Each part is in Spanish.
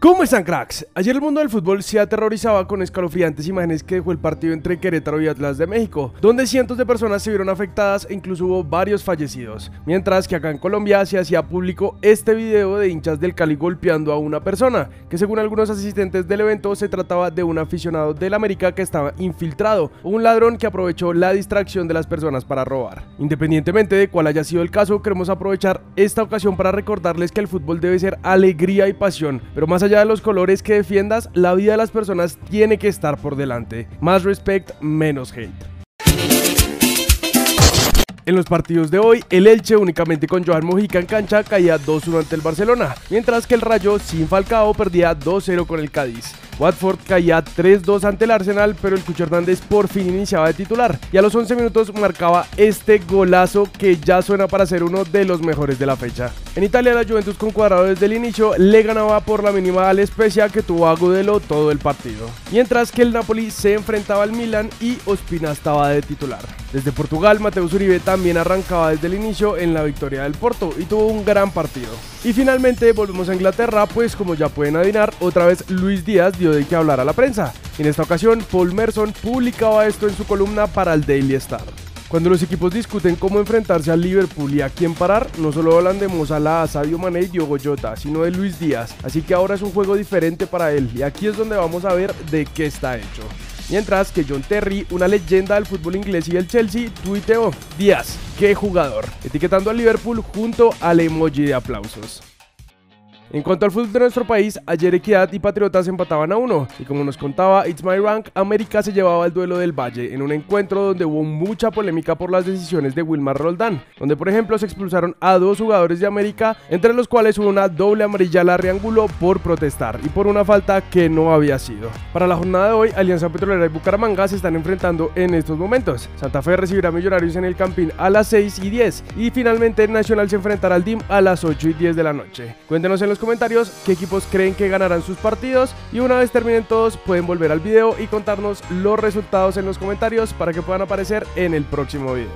¿Cómo están cracks? Ayer el mundo del fútbol se aterrorizaba con escalofriantes imágenes que dejó el partido entre Querétaro y Atlas de México, donde cientos de personas se vieron afectadas e incluso hubo varios fallecidos. Mientras que acá en Colombia se hacía público este video de hinchas del Cali golpeando a una persona, que según algunos asistentes del evento se trataba de un aficionado del América que estaba infiltrado, o un ladrón que aprovechó la distracción de las personas para robar. Independientemente de cuál haya sido el caso, queremos aprovechar esta ocasión para recordarles que el fútbol debe ser alegría y pasión, pero más allá allá de los colores que defiendas, la vida de las personas tiene que estar por delante. Más respect, menos hate. En los partidos de hoy, el Elche únicamente con Johan Mojica en cancha caía 2-1 ante el Barcelona, mientras que el Rayo sin Falcao perdía 2-0 con el Cádiz. Watford caía 3-2 ante el Arsenal, pero el Cucho Hernández por fin iniciaba de titular y a los 11 minutos marcaba este golazo que ya suena para ser uno de los mejores de la fecha. En Italia la Juventus con cuadrado desde el inicio le ganaba por la mínima al Spezia que tuvo a Gudelo todo el partido. Mientras que el Napoli se enfrentaba al Milan y Ospina estaba de titular. Desde Portugal, Mateus Uribe también arrancaba desde el inicio en la victoria del Porto y tuvo un gran partido. Y finalmente volvemos a Inglaterra, pues como ya pueden adivinar, otra vez Luis Díaz dio de qué hablar a la prensa. En esta ocasión, Paul Merson publicaba esto en su columna para el Daily Star. Cuando los equipos discuten cómo enfrentarse al Liverpool y a quién parar, no solo hablan de Mozala, Sadio Mané y Diogo Jota, sino de Luis Díaz. Así que ahora es un juego diferente para él y aquí es donde vamos a ver de qué está hecho. Mientras que John Terry, una leyenda del fútbol inglés y del Chelsea, tuiteó, Díaz, qué jugador, etiquetando al Liverpool junto al emoji de aplausos. En cuanto al fútbol de nuestro país, ayer Equidad y Patriotas empataban a uno, y como nos contaba It's My Rank, América se llevaba el duelo del Valle en un encuentro donde hubo mucha polémica por las decisiones de Wilmar Roldán, donde por ejemplo se expulsaron a dos jugadores de América, entre los cuales hubo una doble amarilla a la Riángulo por protestar y por una falta que no había sido. Para la jornada de hoy, Alianza Petrolera y Bucaramanga se están enfrentando en estos momentos. Santa Fe recibirá Millonarios en el Campín a las 6 y 10 y finalmente Nacional se enfrentará al DIM a las 8 y 10 de la noche. Cuéntenos en los comentarios qué equipos creen que ganarán sus partidos y una vez terminen todos pueden volver al video y contarnos los resultados en los comentarios para que puedan aparecer en el próximo video.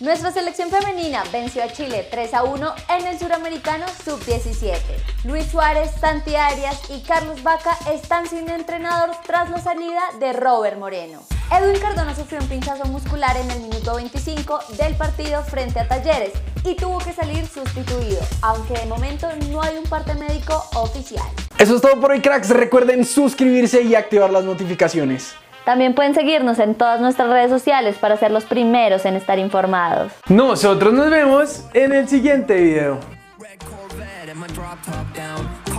Nuestra selección femenina venció a Chile 3 a 1 en el Suramericano Sub-17. Luis Suárez, Santi Arias y Carlos Vaca están sin entrenador tras la salida de Robert Moreno. Edwin Cardona sufrió un pinchazo muscular en el minuto 25 del partido frente a Talleres y tuvo que salir sustituido, aunque de momento no hay un parte médico oficial. Eso es todo por hoy cracks, recuerden suscribirse y activar las notificaciones. También pueden seguirnos en todas nuestras redes sociales para ser los primeros en estar informados. Nosotros nos vemos en el siguiente video.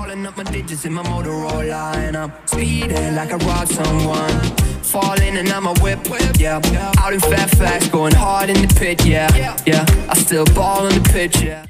Calling up my digits in my Motorola and I'm speeding like I robbed someone. Falling and I'm a whip, whip, yeah. Out in fast, going hard in the pit, yeah, yeah. I still ball in the pitch, yeah.